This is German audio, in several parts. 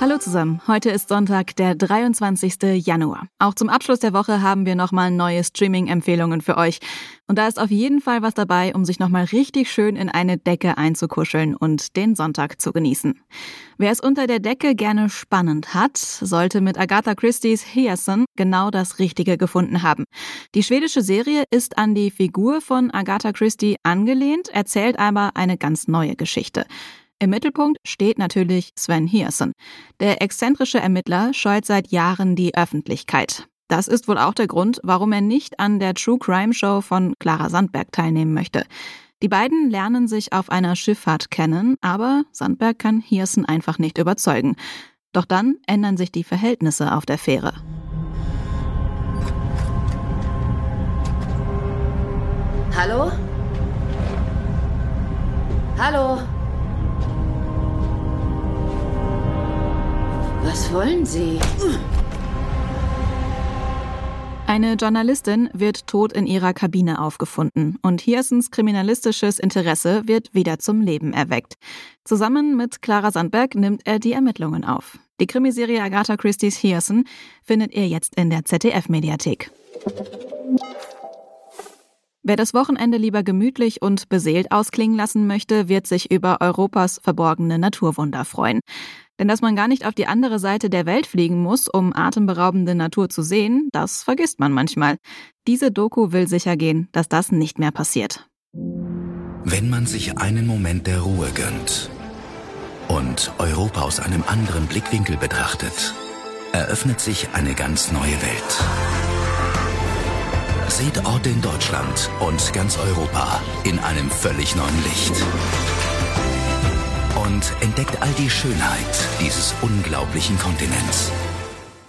Hallo zusammen, heute ist Sonntag, der 23. Januar. Auch zum Abschluss der Woche haben wir nochmal neue Streaming-Empfehlungen für euch. Und da ist auf jeden Fall was dabei, um sich nochmal richtig schön in eine Decke einzukuscheln und den Sonntag zu genießen. Wer es unter der Decke gerne spannend hat, sollte mit Agatha Christie's Hyacinth genau das Richtige gefunden haben. Die schwedische Serie ist an die Figur von Agatha Christie angelehnt, erzählt aber eine ganz neue Geschichte. Im Mittelpunkt steht natürlich Sven Hiersen. Der exzentrische Ermittler scheut seit Jahren die Öffentlichkeit. Das ist wohl auch der Grund, warum er nicht an der True Crime Show von Clara Sandberg teilnehmen möchte. Die beiden lernen sich auf einer Schifffahrt kennen, aber Sandberg kann Hiersen einfach nicht überzeugen. Doch dann ändern sich die Verhältnisse auf der Fähre. Hallo? Hallo? Was wollen Sie? Eine Journalistin wird tot in ihrer Kabine aufgefunden und Hiersens kriminalistisches Interesse wird wieder zum Leben erweckt. Zusammen mit Clara Sandberg nimmt er die Ermittlungen auf. Die Krimiserie Agatha Christie's Hiersen findet ihr jetzt in der ZDF-Mediathek. Wer das Wochenende lieber gemütlich und beseelt ausklingen lassen möchte, wird sich über Europas verborgene Naturwunder freuen. Denn dass man gar nicht auf die andere Seite der Welt fliegen muss, um atemberaubende Natur zu sehen, das vergisst man manchmal. Diese Doku will sicher gehen, dass das nicht mehr passiert. Wenn man sich einen Moment der Ruhe gönnt und Europa aus einem anderen Blickwinkel betrachtet, eröffnet sich eine ganz neue Welt. Seht Orte in Deutschland und ganz Europa in einem völlig neuen Licht und entdeckt all die Schönheit dieses unglaublichen Kontinents.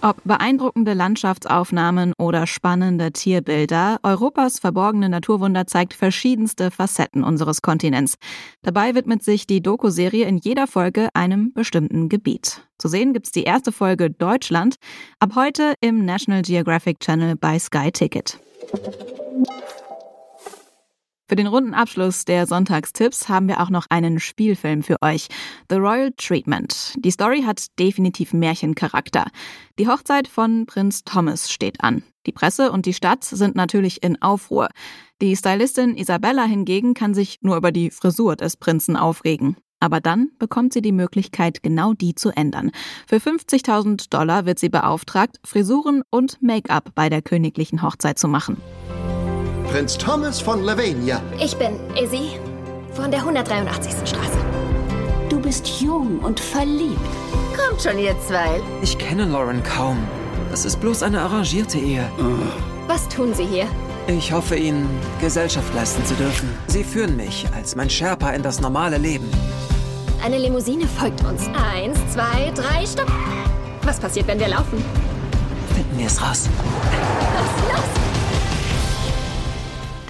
Ob beeindruckende Landschaftsaufnahmen oder spannende Tierbilder, Europas verborgene Naturwunder zeigt verschiedenste Facetten unseres Kontinents. Dabei widmet sich die Doku-Serie in jeder Folge einem bestimmten Gebiet. Zu sehen gibt's die erste Folge Deutschland ab heute im National Geographic Channel bei Sky Ticket. Für den runden Abschluss der Sonntagstipps haben wir auch noch einen Spielfilm für euch. The Royal Treatment. Die Story hat definitiv Märchencharakter. Die Hochzeit von Prinz Thomas steht an. Die Presse und die Stadt sind natürlich in Aufruhr. Die Stylistin Isabella hingegen kann sich nur über die Frisur des Prinzen aufregen. Aber dann bekommt sie die Möglichkeit, genau die zu ändern. Für 50.000 Dollar wird sie beauftragt, Frisuren und Make-up bei der königlichen Hochzeit zu machen. Prinz Thomas von Lavania. Ich bin Izzy von der 183. Straße. Du bist jung und verliebt. Kommt schon, ihr zwei. Ich kenne Lauren kaum. Das ist bloß eine arrangierte Ehe. Was tun Sie hier? Ich hoffe, Ihnen Gesellschaft leisten zu dürfen. Sie führen mich als mein Sherpa in das normale Leben. Eine Limousine folgt uns. Eins, zwei, drei, stopp. Was passiert, wenn wir laufen? Finden wir es raus. Los, los!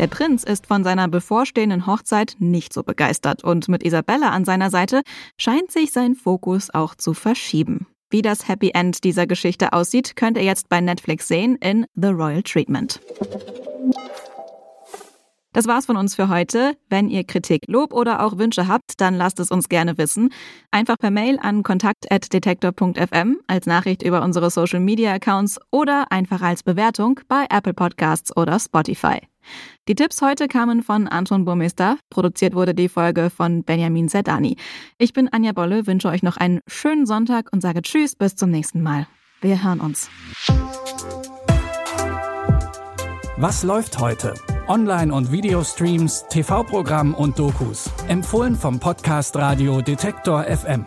Der Prinz ist von seiner bevorstehenden Hochzeit nicht so begeistert und mit Isabella an seiner Seite scheint sich sein Fokus auch zu verschieben. Wie das Happy End dieser Geschichte aussieht, könnt ihr jetzt bei Netflix sehen in The Royal Treatment. Das war's von uns für heute. Wenn ihr Kritik, Lob oder auch Wünsche habt, dann lasst es uns gerne wissen. Einfach per Mail an kontakt.detektor.fm, als Nachricht über unsere Social Media Accounts oder einfach als Bewertung bei Apple Podcasts oder Spotify. Die Tipps heute kamen von Anton Burmester. Produziert wurde die Folge von Benjamin Zerdani. Ich bin Anja Bolle, wünsche euch noch einen schönen Sonntag und sage Tschüss, bis zum nächsten Mal. Wir hören uns. Was läuft heute? Online- und Videostreams, TV-Programm und Dokus. Empfohlen vom Podcast Radio Detektor FM.